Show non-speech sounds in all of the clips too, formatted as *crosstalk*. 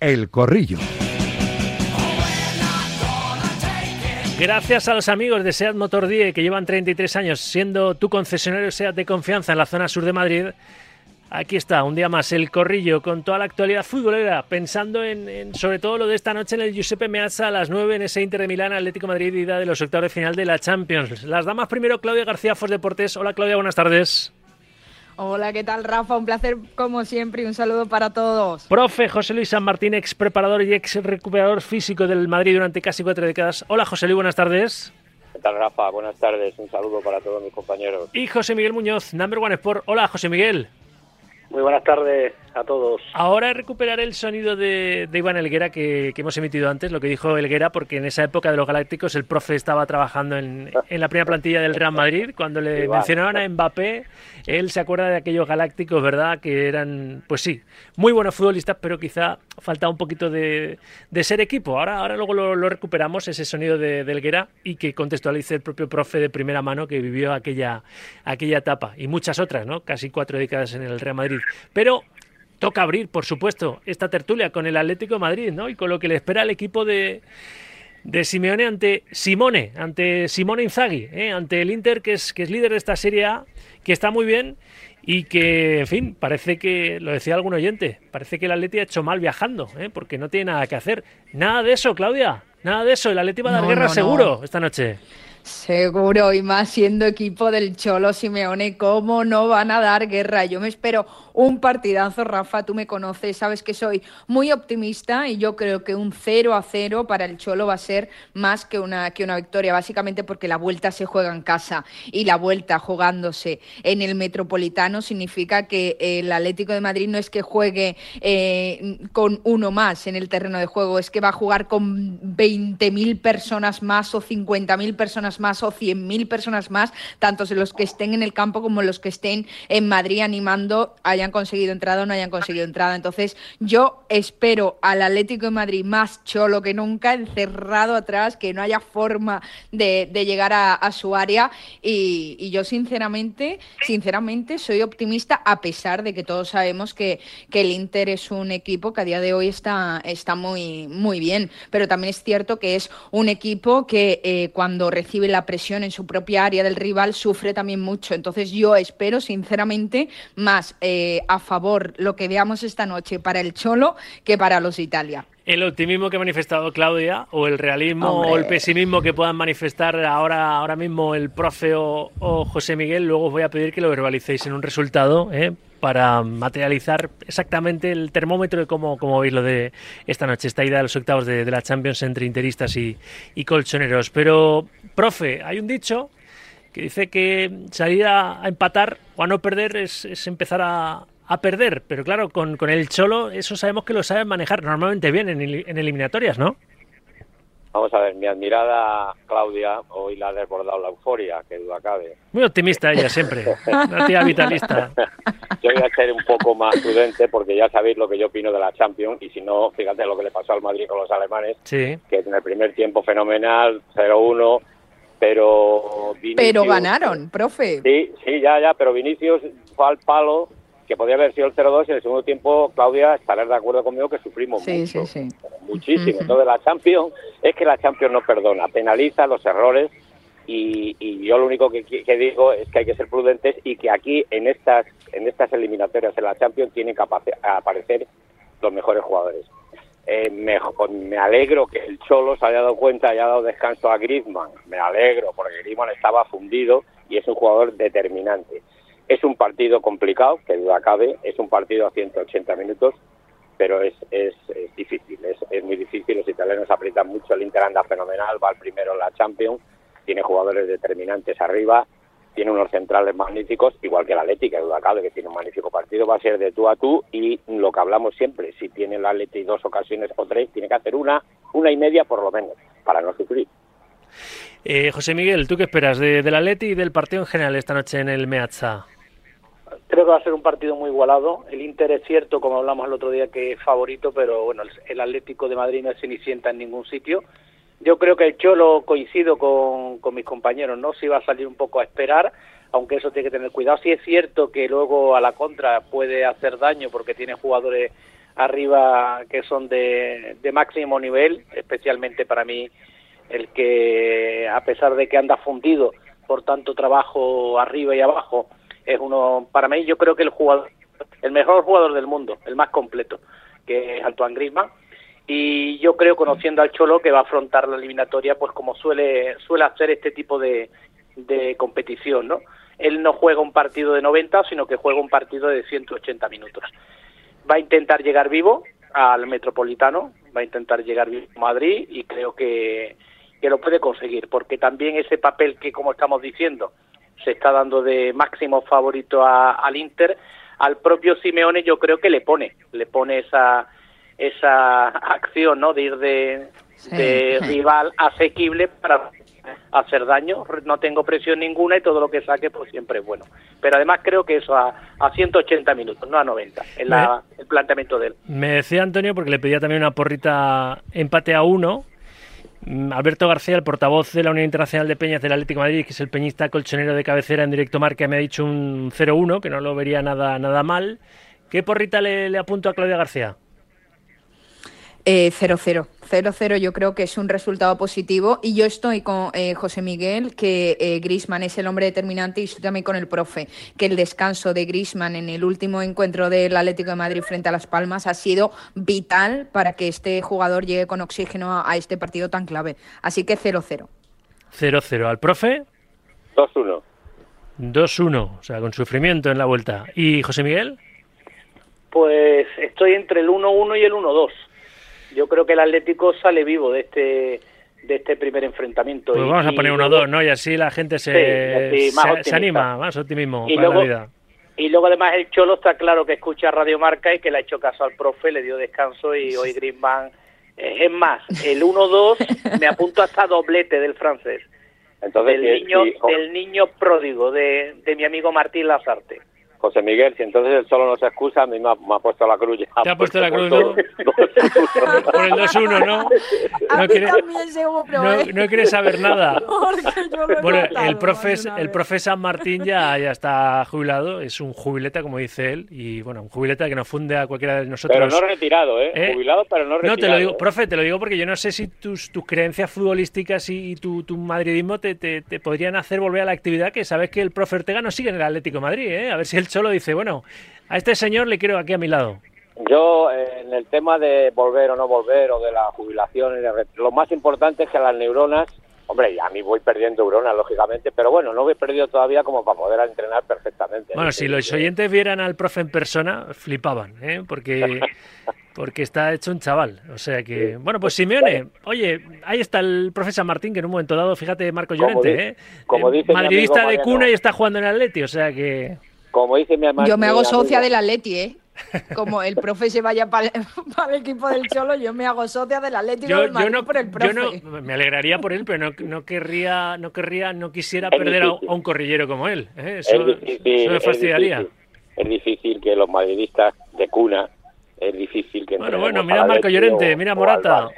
El Corrillo. Gracias a los amigos de SEAT Motor Die que llevan 33 años siendo tu concesionario SEAT de confianza en la zona sur de Madrid. Aquí está, un día más, el corrillo con toda la actualidad futbolera, pensando en, sobre todo lo de esta noche en el Giuseppe Meazza a las 9 en ese Inter de Milán, Atlético Madrid, ida de los octavos de final de la Champions. Las damas primero, Claudia García, Fos Deportes. Hola Claudia, buenas tardes. Hola, ¿qué tal Rafa? Un placer como siempre y un saludo para todos. Profe José Luis San Martín, ex preparador y ex recuperador físico del Madrid durante casi cuatro décadas. Hola José Luis, buenas tardes. ¿Qué tal Rafa? Buenas tardes, un saludo para todos mis compañeros. Y José Miguel Muñoz, Number One Sport. Hola José Miguel. Muy buenas tardes a todos. Ahora recuperaré el sonido de, Iván Elguera que, hemos emitido antes, lo que dijo Elguera, porque en esa época de los Galácticos el profe estaba trabajando en, la primera plantilla del Real Madrid. Cuando le mencionaban a Mbappé, él se acuerda de aquellos Galácticos, ¿verdad? Que eran, pues sí, muy buenos futbolistas, pero quizá faltaba un poquito de, ser equipo. Ahora, ahora luego lo, recuperamos, ese sonido de, de, Elguera, y que contextualice el propio profe de primera mano que vivió aquella, aquella etapa y muchas otras, ¿no? Casi cuatro décadas en el Real Madrid. Pero toca abrir, por supuesto, esta tertulia con el Atlético de Madrid, ¿no? Y con lo que le espera al equipo de, de Simeone ante Simone, ante Simone Inzaghi, ¿eh? ante el Inter, que es, que es líder de esta Serie A, que está muy bien y que, en fin, parece que, lo decía algún oyente, parece que el Atlético ha hecho mal viajando, ¿eh? porque no tiene nada que hacer. Nada de eso, Claudia, nada de eso. El Atlético va a dar guerra seguro esta noche. Seguro, y más siendo equipo del Cholo Simeone, ¿cómo no van a dar guerra? Yo me espero un partidazo, Rafa, tú me conoces, sabes que soy muy optimista y yo creo que un 0 a 0 para el Cholo va a ser más que una, que una victoria, básicamente porque la vuelta se juega en casa y la vuelta jugándose en el Metropolitano significa que el Atlético de Madrid no es que juegue eh, con uno más en el terreno de juego, es que va a jugar con 20.000 personas más o 50.000 personas más o 100.000 personas más, tantos los que estén en el campo como los que estén en Madrid animando, hayan conseguido entrada o no hayan conseguido entrada. Entonces, yo espero al Atlético de Madrid más cholo que nunca, encerrado atrás, que no haya forma de, llegar a, su área. Y, yo, sinceramente, sinceramente, soy optimista, a pesar de que todos sabemos que, el Inter es un equipo que a día de hoy está, está muy, muy bien. Pero también es cierto que es un equipo que eh, cuando recibe la presión en su propia área del rival sufre también mucho. Entonces, yo espero, sinceramente, más. Eh, a favor lo que veamos esta noche para el Cholo que para los Italia. El optimismo que ha manifestado Claudia o el realismo o el pesimismo que puedan manifestar ahora, ahora mismo el profe o, José Miguel, luego os voy a pedir que lo verbalicéis en un resultado ¿eh? para materializar exactamente el termómetro de cómo, cómo veis lo de esta noche, esta ida de los octavos de, la Champions entre interistas y, colchoneros. Pero, profe, hay un dicho que dice que salir a, empatar o a no perder es, empezar a, perder. Pero claro, con, el Cholo eso sabemos que lo saben manejar normalmente bien en, eliminatorias, ¿no? Vamos a ver, mi admirada Claudia hoy la ha desbordado la euforia, que duda cabe. Muy optimista ella siempre, *laughs* una tía vitalista. Yo voy a ser un poco más prudente porque ya sabéis lo que yo opino de la Champions y si no, fíjate lo que le pasó al Madrid con los alemanes, sí. que en el primer tiempo fenomenal, 0-1, pero pero ganaron, profe. Sí, sí, ya, ya, pero Vinicius fue al palo, que podía haber sido el 0-2 y en el segundo tiempo, Claudia, estarás de acuerdo conmigo que sufrimos mucho, muchísimo. Entonces la Champions, es que la Champions no perdona, penaliza los errores y, yo lo único que, que, digo es que hay que ser prudentes y que aquí en estas, en estas eliminatorias en la Champions tienen que aparecer los mejores jugadores. Eh, me, me, alegro que el Cholo se haya dado cuenta, haya dado descanso a Griezmann. Me alegro porque Griezmann estaba fundido y es un jugador determinante. Es un partido complicado, que duda cabe, es un partido a 180 minutos, pero es, es, difícil, es, es, muy difícil. Los italianos aprietan mucho, el Inter anda fenomenal, va el primero en la Champions, tiene jugadores determinantes arriba tiene unos centrales magníficos, igual que el Atlético, que duda cabe que tiene un magnífico partido, va a ser de tú a tú y lo que hablamos siempre, si tiene el Atlético dos ocasiones o tres, tiene que hacer una, una y media por lo menos, para no sufrir. Eh, José Miguel, ¿tú qué esperas de, del Atleti y del partido en general esta noche en el Meazza? Creo que va a ser un partido muy igualado. El Inter es cierto, como hablamos el otro día, que es favorito, pero bueno, el Atlético de Madrid no es cenicienta en ningún sitio yo creo que el Cholo coincido con, con mis compañeros, ¿no? Si va a salir un poco a esperar, aunque eso tiene que tener cuidado. Sí es cierto que luego a la contra puede hacer daño porque tiene jugadores arriba que son de, de máximo nivel, especialmente para mí el que a pesar de que anda fundido por tanto trabajo arriba y abajo, es uno, para mí yo creo que el jugador, el mejor jugador del mundo, el más completo, que es Antoine Griezmann, y yo creo conociendo al Cholo que va a afrontar la eliminatoria pues como suele suele hacer este tipo de, de competición, ¿no? Él no juega un partido de 90, sino que juega un partido de 180 minutos. Va a intentar llegar vivo al Metropolitano, va a intentar llegar vivo a Madrid y creo que, que lo puede conseguir, porque también ese papel que, como estamos diciendo, se está dando de máximo favorito al Inter, al propio Simeone yo creo que le pone, le pone esa esa acción, ¿no? De ir de, de rival asequible para hacer daño, no tengo presión ninguna y todo lo que saque pues siempre es bueno. Pero además creo que eso a, a 180 minutos, no a 90, en la, el planteamiento de él. Me decía Antonio, porque le pedía también una porrita empate a uno, Mm, Alberto García, el portavoz de la Unión Internacional de Peñas del Atlético de Madrid, que es el peñista colchonero de cabecera en directo marca, me ha dicho un 0-1, que no lo vería nada, nada mal. ¿Qué porrita le, le apunto a Claudia García? 0-0. Eh, 0-0 yo creo que es un resultado positivo y yo estoy con eh, José Miguel, que eh, Grisman es el hombre determinante y estoy también con el profe, que el descanso de Grisman en el último encuentro del Atlético de Madrid frente a Las Palmas ha sido vital para que este jugador llegue con oxígeno a, a este partido tan clave. Así que 0-0. 0-0. ¿Al profe? 2-1. 2-1, o sea, con sufrimiento en la vuelta. ¿Y José Miguel? Pues estoy entre el 1-1 y el 1-2 yo creo que el Atlético sale vivo de este de este primer enfrentamiento. Pues vamos a poner uno dos, ¿no? Y así la gente se, se, anima, más optimismo y para luego, la vida. Y luego además el Cholo está claro que escucha Radio Marca y que le ha hecho caso al profe, le dio descanso y hoy Griezmann... Eh, es más, el 1-2 *laughs* me apunto hasta doblete del francés. Entonces, del, niño, del niño pródigo de, de mi amigo Martín Lazarte. José Miguel, si entonces el solo no se excusa, a mí me ha, puesto la cruz. Te ha puesto la cruz, *laughs* ¿no? Por el 2-1, ¿no? No quiere, no, no quiere saber nada. *laughs* Bueno, el profe, el profe San Martín ya, ya está jubilado, es un jubileta, como dice él, y bueno, un jubileta que nos funde a cualquiera de nosotros. Pero no retirado, ¿eh? ¿Eh? Jubilado, pero no retirado. No, te lo digo, ¿eh? profe, te lo digo porque yo no sé si tus, tus creencias futbolísticas y, tu, tu madridismo te, te, te, podrían hacer volver a la actividad que sabes que el profe Ortega no sigue en el Atlético de Madrid, ¿eh? A ver si el Cholo dice, bueno, a este señor le quiero aquí a mi lado. Yo, en el tema de volver o no volver, o de la jubilación, lo más importante es que las neuronas, hombre, a mí voy perdiendo neuronas, lógicamente, pero bueno, no he perdido todavía como para poder entrenar perfectamente. Bueno, si los oyentes vieran al profe en persona, flipaban, ¿eh? porque, *laughs* porque está hecho un chaval. O sea que, bueno, pues Simeone, oye, ahí está el profe San Martín, que en un momento dado, fíjate, Marco Llorente, ¿eh? Como dice Madridista de cuna y está jugando en Atleti, o sea que... Como dice mi Yo me hago socia del Atleti, ¿eh? Como el profe se vaya para, el *laughs* equipo del Cholo, yo me hago socia del Atlético yo, yo no, por el profe. Yo no, me alegraría por él, pero no, no querría, no querría, no quisiera es perder a, a, un corrillero como él. ¿eh? Eso, es difícil, eso me fastidiaría. Es difícil, es difícil, que los madridistas de cuna, es difícil que... Bueno, bueno, mira a Marco Llorente, o, mira a Morata.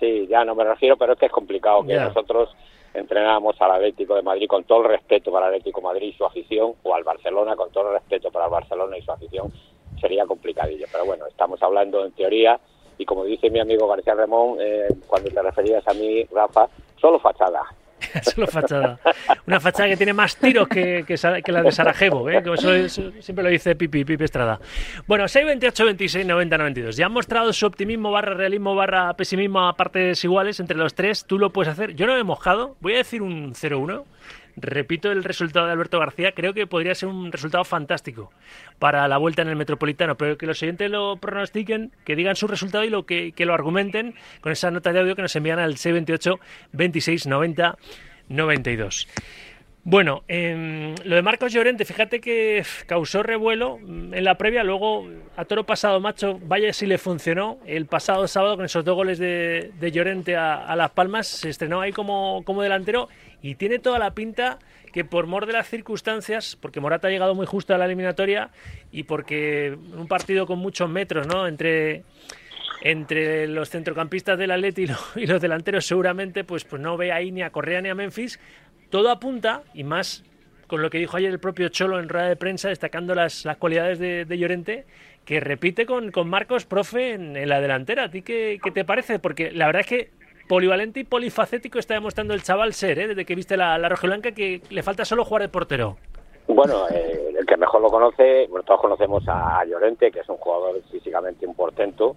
Sí, ya no me refiero, pero es que es complicado que Ya. nosotros entrenamos al Atlético de Madrid con todo el respeto para el Atlético de Madrid y su afición, o al Barcelona con todo el respeto para el Barcelona y su afición, sería complicadillo. Pero bueno, estamos hablando en teoría y como dice mi amigo García Ramón, eh, cuando te referías a mí, Rafa, solo fachada. *laughs* Solo fachada. Una fachada que tiene más tiros que, que, que la de Sarajevo, ¿eh? Como eso, eso siempre lo dice Pipi, Pipi Estrada. Bueno, 628, 26, 90, 92. Ya han mostrado su optimismo barra realismo barra pesimismo a partes iguales entre los tres. Tú lo puedes hacer. Yo no me he mojado. Voy a decir un 0-1. Repito el resultado de Alberto García. Creo que podría ser un resultado fantástico para la vuelta en el Metropolitano. Pero que los oyentes lo pronostiquen, que digan su resultado y lo que, lo argumenten con esa nota de audio que nos envían al 628 26 90 92. Bueno, eh, lo de Marcos Llorente, fíjate que causó revuelo en la previa, luego a toro pasado macho, vaya si le funcionó, el pasado sábado con esos dos goles de, Llorente a, Las Palmas, se estrenó ahí como, como delantero y tiene toda la pinta que por mor de las circunstancias, porque Morata ha llegado muy justo a la eliminatoria y porque un partido con muchos metros, ¿no? Entre entre los centrocampistas del Atleti y los delanteros seguramente pues, pues no ve ahí ni a Correa ni a Memphis. Todo apunta, y más con lo que dijo ayer el propio Cholo en rueda de prensa, destacando las, las cualidades de, Llorente, que repite con, con Marcos Profe en, la delantera. ¿A ti qué, qué, te parece? Porque la verdad es que polivalente y polifacético está demostrando el chaval ser, ¿eh? desde que viste la, la blanca que le falta solo jugar de portero. Bueno, eh, el que mejor lo conoce, bueno, todos conocemos a Llorente, que es un jugador físicamente un portento,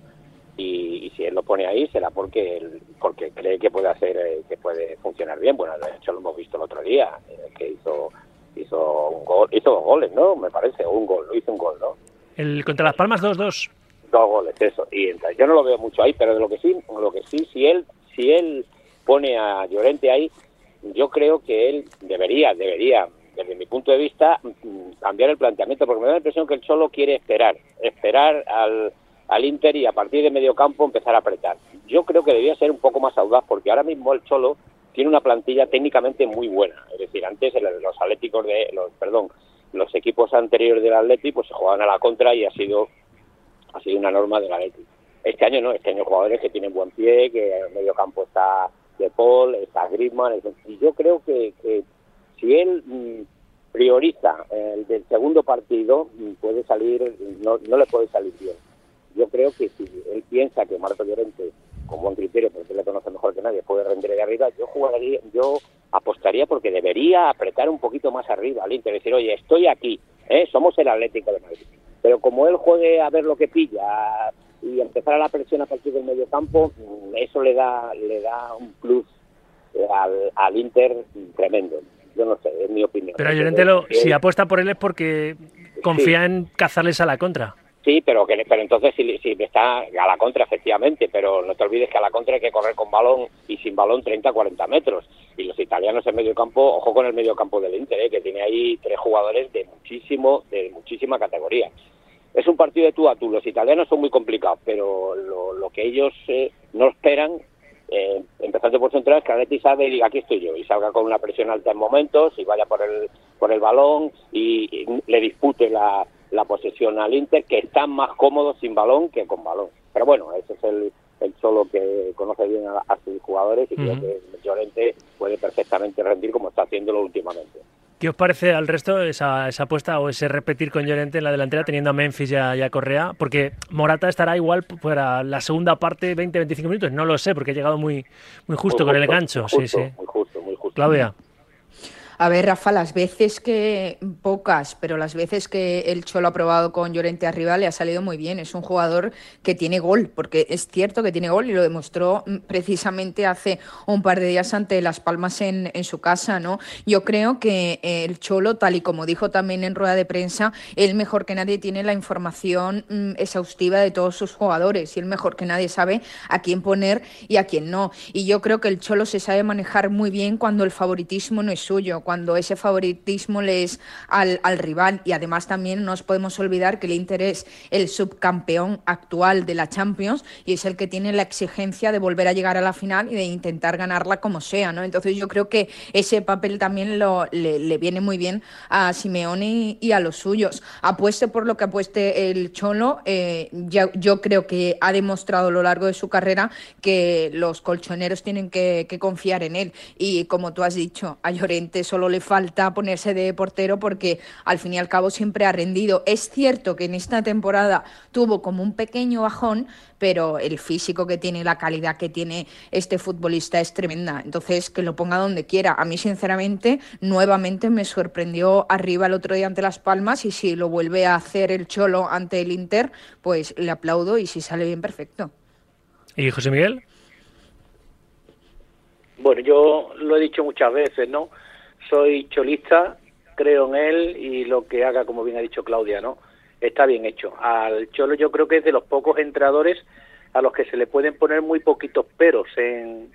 y, si él lo pone ahí será porque porque cree que puede hacer eh, que puede funcionar bien. Bueno, de hecho lo hemos visto el otro día, que hizo hizo un gol, hizo dos goles, ¿no? Me parece, un gol, lo hizo un gol, ¿no? El contra las Palmas 2-2. Dos, dos goles, eso. Y entonces, yo no lo veo mucho ahí, pero de lo que sí, lo que sí, si él si él pone a Llorente ahí, yo creo que él debería, debería, desde mi punto de vista, mm, cambiar el planteamiento, porque me da la impresión que él solo quiere esperar, esperar al, al Inter y a partir de medio campo empezar a apretar. Yo creo que debería ser un poco más audaz, porque ahora mismo el Cholo tiene una plantilla técnicamente muy buena. Es decir, antes los atléticos de, los, perdón, los equipos anteriores del Atlético pues se jugaban a la contra y ha sido, ha sido una norma del Atlético. Este año no, este año jugadores que tienen buen pie, que en medio campo está De Paul, está Griezmann, y yo creo que, que si él mm, prioriza el del segundo partido, mm, puede salir, no, no le puede salir bien. Yo creo que si él piensa que Marco Llorente, con buen criterio, porque él le conoce mejor que nadie, puede rendir de arriba, yo jugaría, yo apostaría porque debería apretar un poquito más arriba al Inter, decir, oye, estoy aquí, ¿eh? somos el Atlético de Madrid. Pero como él juegue a ver lo que pilla, y empezar a la presión a partir del medio campo, mm, eso le da, le da un plus al, al Inter tremendo. Yo no sé, es mi opinión. Pero Llorente, si apuesta por él es porque confía en cazarles a la contra. Sí, pero que pero entonces si, si está a la contra, efectivamente, pero no te olvides que a la contra hay que correr con balón y sin balón 30 40 metros. Y los italianos en medio campo, ojo con el medio campo del Inter, ¿eh? que tiene ahí tres jugadores de muchísimo, de muchísima categoría es un partido de tú a tú. Los italianos son muy complicados, pero lo, que ellos eh, no esperan, eh, empezando por central, es que Atleti sabe y aquí estoy yo, y salga con una presión alta en momentos, y vaya por el, por el balón y, le dispute la, la, posesión al Inter, que están más cómodos sin balón que con balón. Pero bueno, ese es el, el solo que conoce bien a, sus jugadores y creo que Llorente puede perfectamente rendir como está haciéndolo últimamente. ¿Qué os parece al resto esa, esa apuesta o ese repetir con Llorente en la delantera teniendo a Memphis y a, Correa? Porque Morata estará igual para la segunda parte 20-25 minutos, no lo sé porque ha llegado muy, muy justo, con el gancho. sí, sí. Muy justo, muy justo. Claudia. A ver, Rafa, las veces que, pocas, pero las veces que el Cholo ha probado con Llorente arriba le ha salido muy bien. Es un jugador que tiene gol, porque es cierto que tiene gol y lo demostró mm, precisamente hace un par de días ante Las Palmas en, su casa, ¿no? Yo creo que eh, el Cholo, tal y como dijo también en rueda de prensa, él mejor que nadie tiene la información mm, exhaustiva de todos sus jugadores y él mejor que nadie sabe a quién poner y a quién no. Y yo creo que el Cholo se sabe manejar muy bien cuando el favoritismo no es suyo cuando ese favoritismo le es al, rival. Y además también no nos podemos olvidar que el Inter es el subcampeón actual de la Champions y es el que tiene la exigencia de volver a llegar a la final y de intentar ganarla como sea. ¿no? Entonces yo creo que ese papel también lo, le, viene muy bien a Simeone y, a los suyos. Apueste por lo que apueste el Cholo. Eh, yo creo que ha demostrado a lo largo de su carrera que los colchoneros tienen que, que confiar en él. Y como tú has dicho, a Llorente solo le falta ponerse de portero porque al fin y al cabo siempre ha rendido. Es cierto que en esta temporada tuvo como un pequeño bajón, pero el físico que tiene, la calidad que tiene este futbolista es tremenda. Entonces, que lo ponga donde quiera. A mí, sinceramente, nuevamente me sorprendió arriba el otro día ante Las Palmas y si lo vuelve a hacer el Cholo ante el Inter, pues le aplaudo y si sale bien, perfecto. ¿Y José Miguel? Bueno, yo lo he dicho muchas veces, ¿no? Soy cholista, creo en él y lo que haga, como bien ha dicho Claudia, ¿no? Está bien hecho. Al Cholo yo creo que es de los pocos entrenadores a los que se le pueden poner muy poquitos peros en,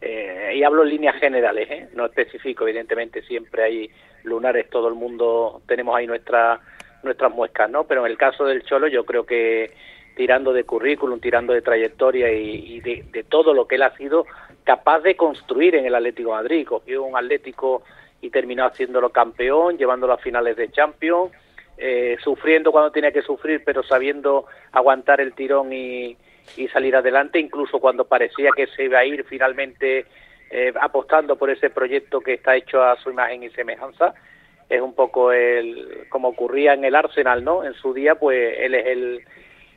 eh, y hablo en líneas generales, ¿eh? no específico, evidentemente siempre hay lunares, todo el mundo tenemos ahí nuestra, nuestras muescas, ¿no? Pero en el caso del Cholo yo creo que tirando de currículum, tirando de trayectoria y, de, de, todo lo que él ha sido capaz de construir en el Atlético de Madrid, cogió un Atlético y terminó haciéndolo campeón, llevándolo a finales de Champions, eh, sufriendo cuando tenía que sufrir, pero sabiendo aguantar el tirón y, salir adelante, incluso cuando parecía que se iba a ir finalmente eh, apostando por ese proyecto que está hecho a su imagen y semejanza. es un poco el como ocurría en el Arsenal, ¿no? En su día, pues él es el,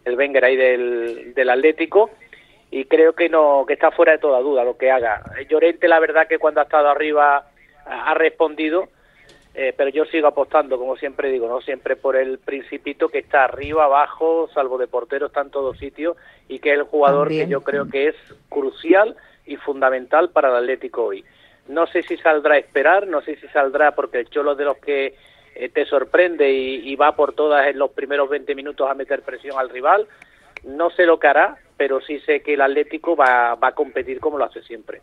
el Wenger ahí del, del Atlético y creo que no que está fuera de toda duda lo que haga. Llorente, la verdad que cuando ha estado arriba ha respondido, eh, pero yo sigo apostando, como siempre digo, no siempre por el principito que está arriba, abajo, salvo de portero, está en todos sitios y que es el jugador que yo creo que es crucial y fundamental para el Atlético hoy. No sé si saldrá a esperar, no sé si saldrá porque el Cholo de los que eh, te sorprende y, va por todas en los primeros 20 minutos a meter presión al rival. No sé lo que hará, pero sí sé que el Atlético va, va a competir como lo hace siempre.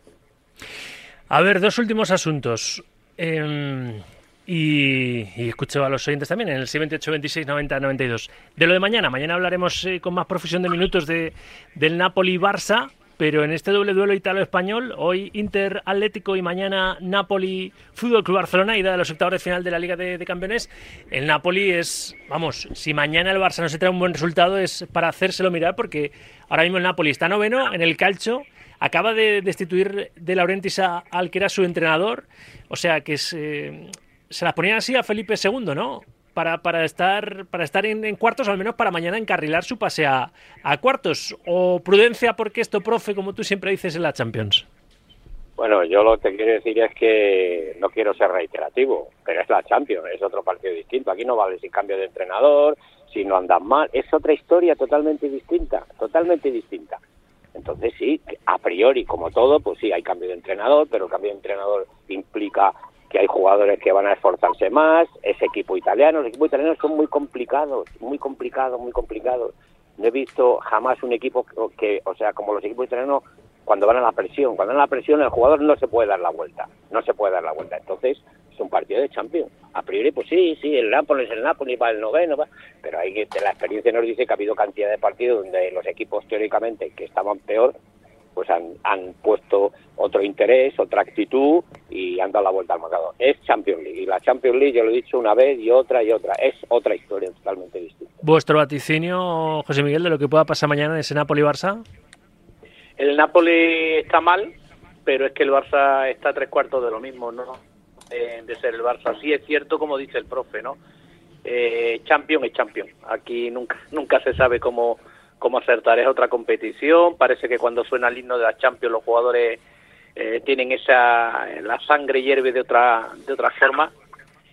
A ver, dos últimos asuntos. Em, y, y, escucho a los oyentes también en el 78 26 90 92. De lo de mañana, mañana hablaremos eh, con más profusión de minutos de, del Napoli-Barça pero en este doble duelo italo-español, hoy Inter Atlético y mañana Napoli Fútbol Club Barcelona, ida de los octavos de final de la Liga de, Campeones, el Napoli es, vamos, si mañana el Barça no se trae un buen resultado es para hacérselo mirar porque ahora mismo el Napoli está noveno en el calcio, acaba de destituir de Laurentiis al que era su entrenador, o sea que se, se las ponían así a Felipe II, ¿no? para, para estar, para estar en, cuartos, al menos para mañana encarrilar su pase a, cuartos. O prudencia porque esto, profe, como tú siempre dices en la Champions. Bueno, yo lo que quiero decir es que no quiero ser reiterativo, pero es la Champions, es otro partido distinto. Aquí no vale si cambio de entrenador, si no andan mal, es otra historia totalmente distinta, totalmente distinta. Entonces sí, a priori, como todo, pues sí, hay cambio de entrenador, pero el cambio de entrenador implica que hay jugadores que van a esforzarse más, ese equipo italiano, los equipos italianos son muy complicados, muy complicados, muy complicados. No he visto jamás un equipo que, o sea, como los equipos italianos, cuando van a la presión, cuando van a la presión el jugador no se puede dar la vuelta, no se puede dar la vuelta. Entonces, es un partido de Champions. A priori, pues sí, sí, el Nápoles, el Nápoles va el noveno, pero hay que, la experiencia nos dice que ha habido cantidad de partidos donde los equipos teóricamente que estaban peor pues han, han puesto otro interés, otra actitud y han dado la vuelta al marcador. Es Champions League y la Champions League, yo lo he dicho una vez y otra y otra, es otra historia totalmente distinta. ¿Vuestro vaticinio, José Miguel, de lo que pueda pasar mañana en ese Napoli-Barça? El Napoli está mal, pero es que el Barça está tres cuartos de lo mismo, ¿no? De ser el Barça. Sí es cierto, como dice el profe, ¿no? Eh, champion es champion. Aquí nunca, nunca se sabe cómo cómo acertar. Es otra competición. Parece que cuando suena el himno de la Champions los jugadores eh, tienen esa la sangre hierve de otra de otra forma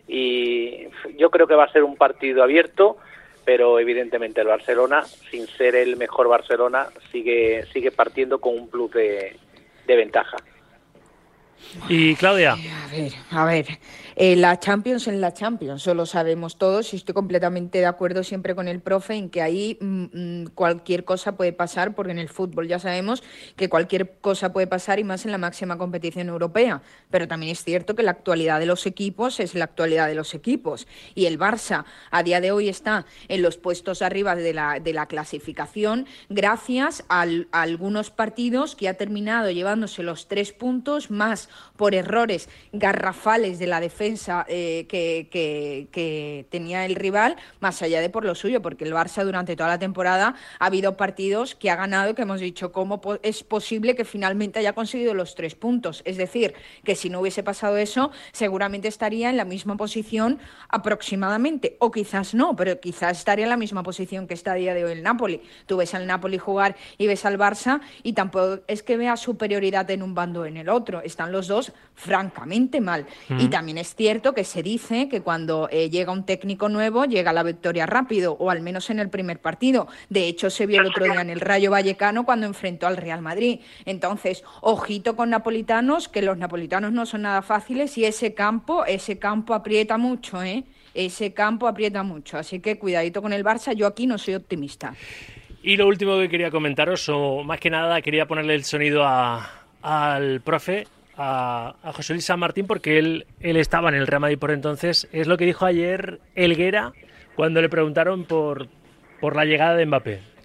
y yo creo que va a ser un partido abierto pero evidentemente el Barcelona sin ser el mejor Barcelona sigue sigue partiendo con un plus de, de ventaja y Claudia. A ver a ver. Eh, la Champions en la Champions, eso lo sabemos todos y estoy completamente de acuerdo siempre con el profe en que ahí mm, mm, cualquier cosa puede pasar, porque en el fútbol ya sabemos que cualquier cosa puede pasar y más en la máxima competición europea. Pero también es cierto que la actualidad de los equipos es la actualidad de los equipos. Y el Barça a día de hoy está en los puestos arriba de la, de la clasificación gracias a algunos partidos que ha terminado llevándose los tres puntos más por errores garrafales de la defensa eh, que, que, tenía el rival, más allá de por lo suyo, porque el Barça durante toda la temporada ha habido partidos que ha ganado que hemos dicho cómo es posible que finalmente haya conseguido los tres puntos. Es decir, que si no hubiese pasado eso, seguramente estaría en la misma posición aproximadamente, o quizás no, pero quizás estaría en la misma posición que está a día de hoy el Napoli. Tú ves al Napoli jugar y ves al Barça y tampoco es que vea superioridad en un bando o en el otro. Están los dos francamente mal. Y también es cierto que se dice que cuando eh, llega un técnico nuevo llega la victoria rápido, o al menos en el primer partido. De hecho, se vio el otro día en el Rayo Vallecano cuando enfrentó al Real Madrid. Entonces, ojito con napolitanos, que los napolitanos no son nada fáciles y ese campo, ese campo aprieta mucho, ¿eh? Ese campo aprieta mucho. Así que cuidadito con el Barça, yo aquí no soy optimista. Y lo último que quería comentaros, o más que nada quería ponerle el sonido al profe, a, José Luis San Martín porque él, él estaba en el Real Madrid por entonces. Es lo que dijo ayer Elguera cuando le preguntaron por, por la llegada de Mbappé.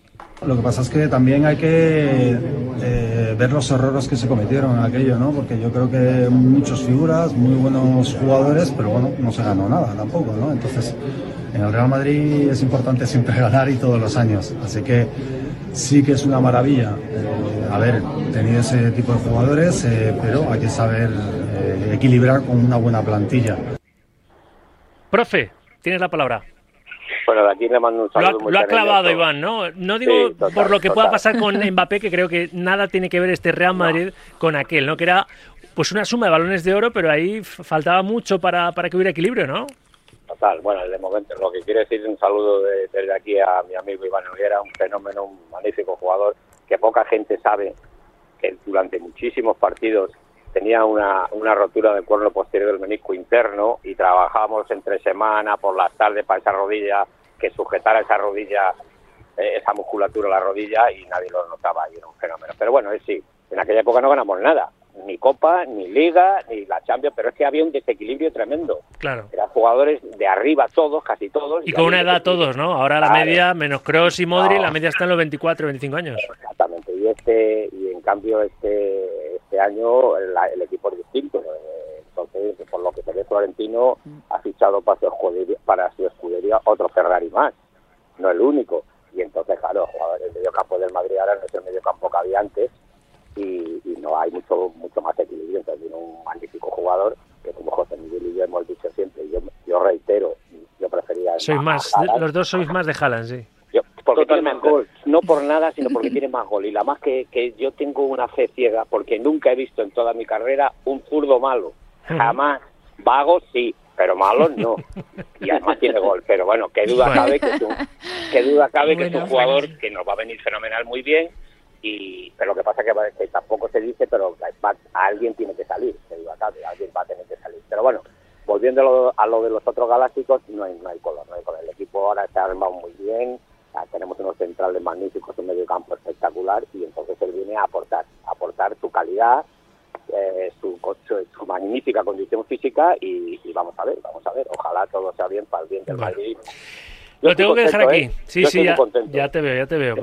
Lo que pasa es que también hay que eh, ver los errores que se cometieron en aquello, ¿no? Porque yo creo que muchas figuras, muy buenos jugadores, pero bueno, no se ganó nada tampoco, ¿no? Entonces, en el Real Madrid es importante siempre *laughs* ganar y todos los años. Así que sí que es una maravilla eh, haber tenido ese tipo de jugadores, eh, pero hay que saber eh, equilibrar con una buena plantilla. Profe, tienes la palabra. Bueno, de aquí le mando un saludo. Lo ha, lo ha clavado Iván, ¿no? No digo por lo que pueda pasar con *laughs* Mbappé, que creo que nada tiene que ver este Real Madrid con aquel, ¿no? Que era pues una suma de balones de oro, pero ahí faltaba mucho para, para que hubiera equilibrio, ¿no? Total, bueno, de momento lo que quiero decir es un saludo desde aquí a mi amigo Iván Noguera, un fenómeno, un magnífico jugador que poca gente sabe que durante muchísimos partidos tenía una, una rotura del cuerno posterior del menisco interno y trabajábamos entre semana por las tardes para esa rodilla, que sujetara esa rodilla, eh, esa musculatura la rodilla y nadie lo notaba y era un fenómeno. Pero bueno, es sí, en aquella época no ganamos nada, ni Copa, ni Liga, ni la Champions, pero es que había un desequilibrio tremendo. Claro. Eran jugadores de arriba todos, casi todos. Y, con una edad todos, ¿no? Ahora la media, menos Cross y Modri, la media está en los 24, 25 años. Exactamente. Y este y en cambio este este año el equipo es distinto. Entonces, por lo que se ve, Florentino ha fichado para su escudería, para su escudería otro Ferrari más, no el único. Y entonces, claro, jugadores del campo del Madrid ahora no es el mediocampo que había antes y, no hay mucho mucho más equilibrio. Entonces tiene un magnífico jugador que como José Miguel y yo hemos dicho siempre, yo, yo reitero, yo prefería... Sois más, los dos sois más de Haaland, sí. porque tiene más gol, no por nada, sino *laughs* porque tiene más gol. Y la más que, que yo tengo una fe ciega, porque nunca he visto en toda mi carrera un zurdo malo. Jamás. Vago sí, pero malo no. *laughs* Y además tiene gol. Pero bueno, qué duda cabe que es un, qué duda cabe que es un jugador que nos va a venir fenomenal muy bien y pero lo que pasa que, que tampoco se dice pero alguien tiene que salir se digo acá alguien va a tener que salir pero bueno volviendo a lo, de los otros galácticos no hay no hay color ahora está armado muy bien tenemos unos centrales magníficos un medio campo espectacular y entonces él viene a aportar aportar su calidad eh, su, su, magnífica condición física y, vamos a ver vamos a ver ojalá todo sea bien para el bien del Madrid lo tengo que dejar aquí. ¿eh? Sí, sí, ya, te veo, ya te veo.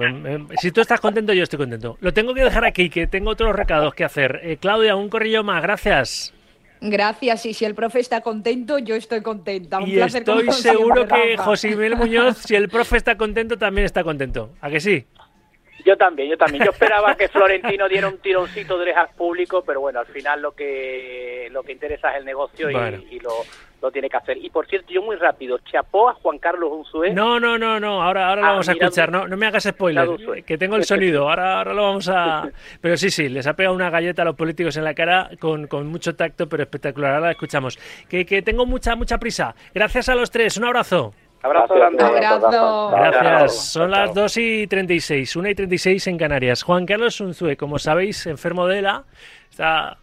Si tú estás contento, yo estoy contento. Lo tengo que dejar aquí, que tengo otros recados que hacer. Eh, Claudia, un corrillo más, gracias. Gracias, y si el profe está contento, yo estoy contenta. y estoy seguro que José Miguel Muñoz, si el profe está contento, también está contento. ¿A que sí? Yo también, yo también. Yo esperaba que Florentino diera un tironcito de orejas público, pero bueno, al final lo que lo que interesa es el negocio y, lo, lo tiene que hacer. Y por cierto, yo muy rápido, chapó a Juan Carlos Unzué. No, no, no, no, ahora, ahora lo ah, vamos a escuchar, no, no me hagas spoiler, que tengo el *laughs* sonido, ahora, ahora lo vamos a... *laughs* Pero sí, sí, les ha pegado una galleta a los políticos en la cara con, con mucho tacto, pero espectacular, ahora la escuchamos. Que, que tengo mucha, mucha prisa. Gracias a los tres, un abrazo. Abrazo grande. Abrazo. Gracias. Son las 2 y 36, 1 y 36 en Canarias. Juan Carlos Unzué, como sabéis, enfermo de ELA, está,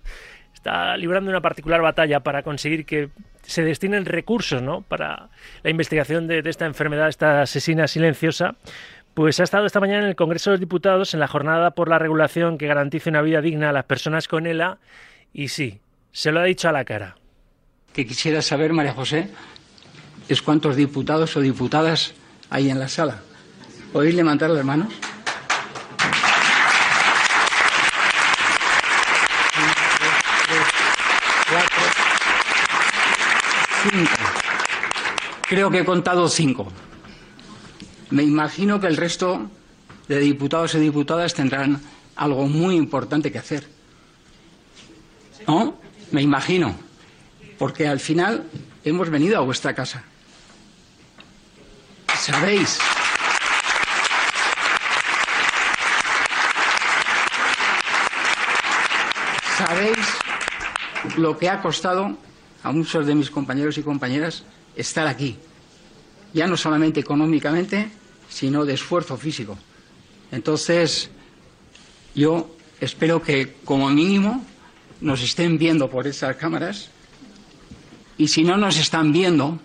está librando una particular batalla para conseguir que se destinen recursos ¿no? para la investigación de, esta enfermedad, esta asesina silenciosa, pues ha estado esta mañana en el Congreso de los Diputados en la jornada por la regulación que garantice una vida digna a las personas con ELA y sí, se lo ha dicho a la cara. Que quisiera saber, María José, es cuántos diputados o diputadas hay en la sala. ¿Podéis levantar las manos? Creo que he contado cinco. Me imagino que el resto de diputados y diputadas tendrán algo muy importante que hacer. ¿No? Me imagino. Porque al final hemos venido a vuestra casa. ¿Sabéis? ¿Sabéis lo que ha costado a muchos de mis compañeros y compañeras estar aquí, ya no solamente económicamente, sino de esfuerzo físico. Entonces, yo espero que como mínimo nos estén viendo por esas cámaras y si no nos están viendo,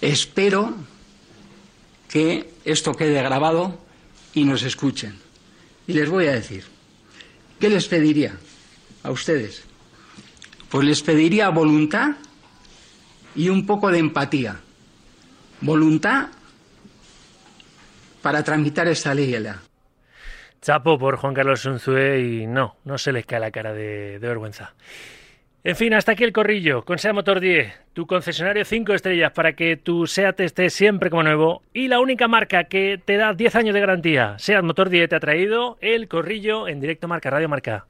espero que esto quede grabado y nos escuchen. Y les voy a decir, ¿qué les pediría a ustedes? Pues les pediría voluntad y un poco de empatía. Voluntad para tramitar esta ley. Chapo por Juan Carlos Unzué y no, no se les cae la cara de, vergüenza. En fin, hasta aquí el corrillo con SEA Motor 10, tu concesionario 5 estrellas para que tu SEAT esté siempre como nuevo y la única marca que te da 10 años de garantía. SEAT Motor 10 te ha traído el corrillo en directo Marca Radio Marca.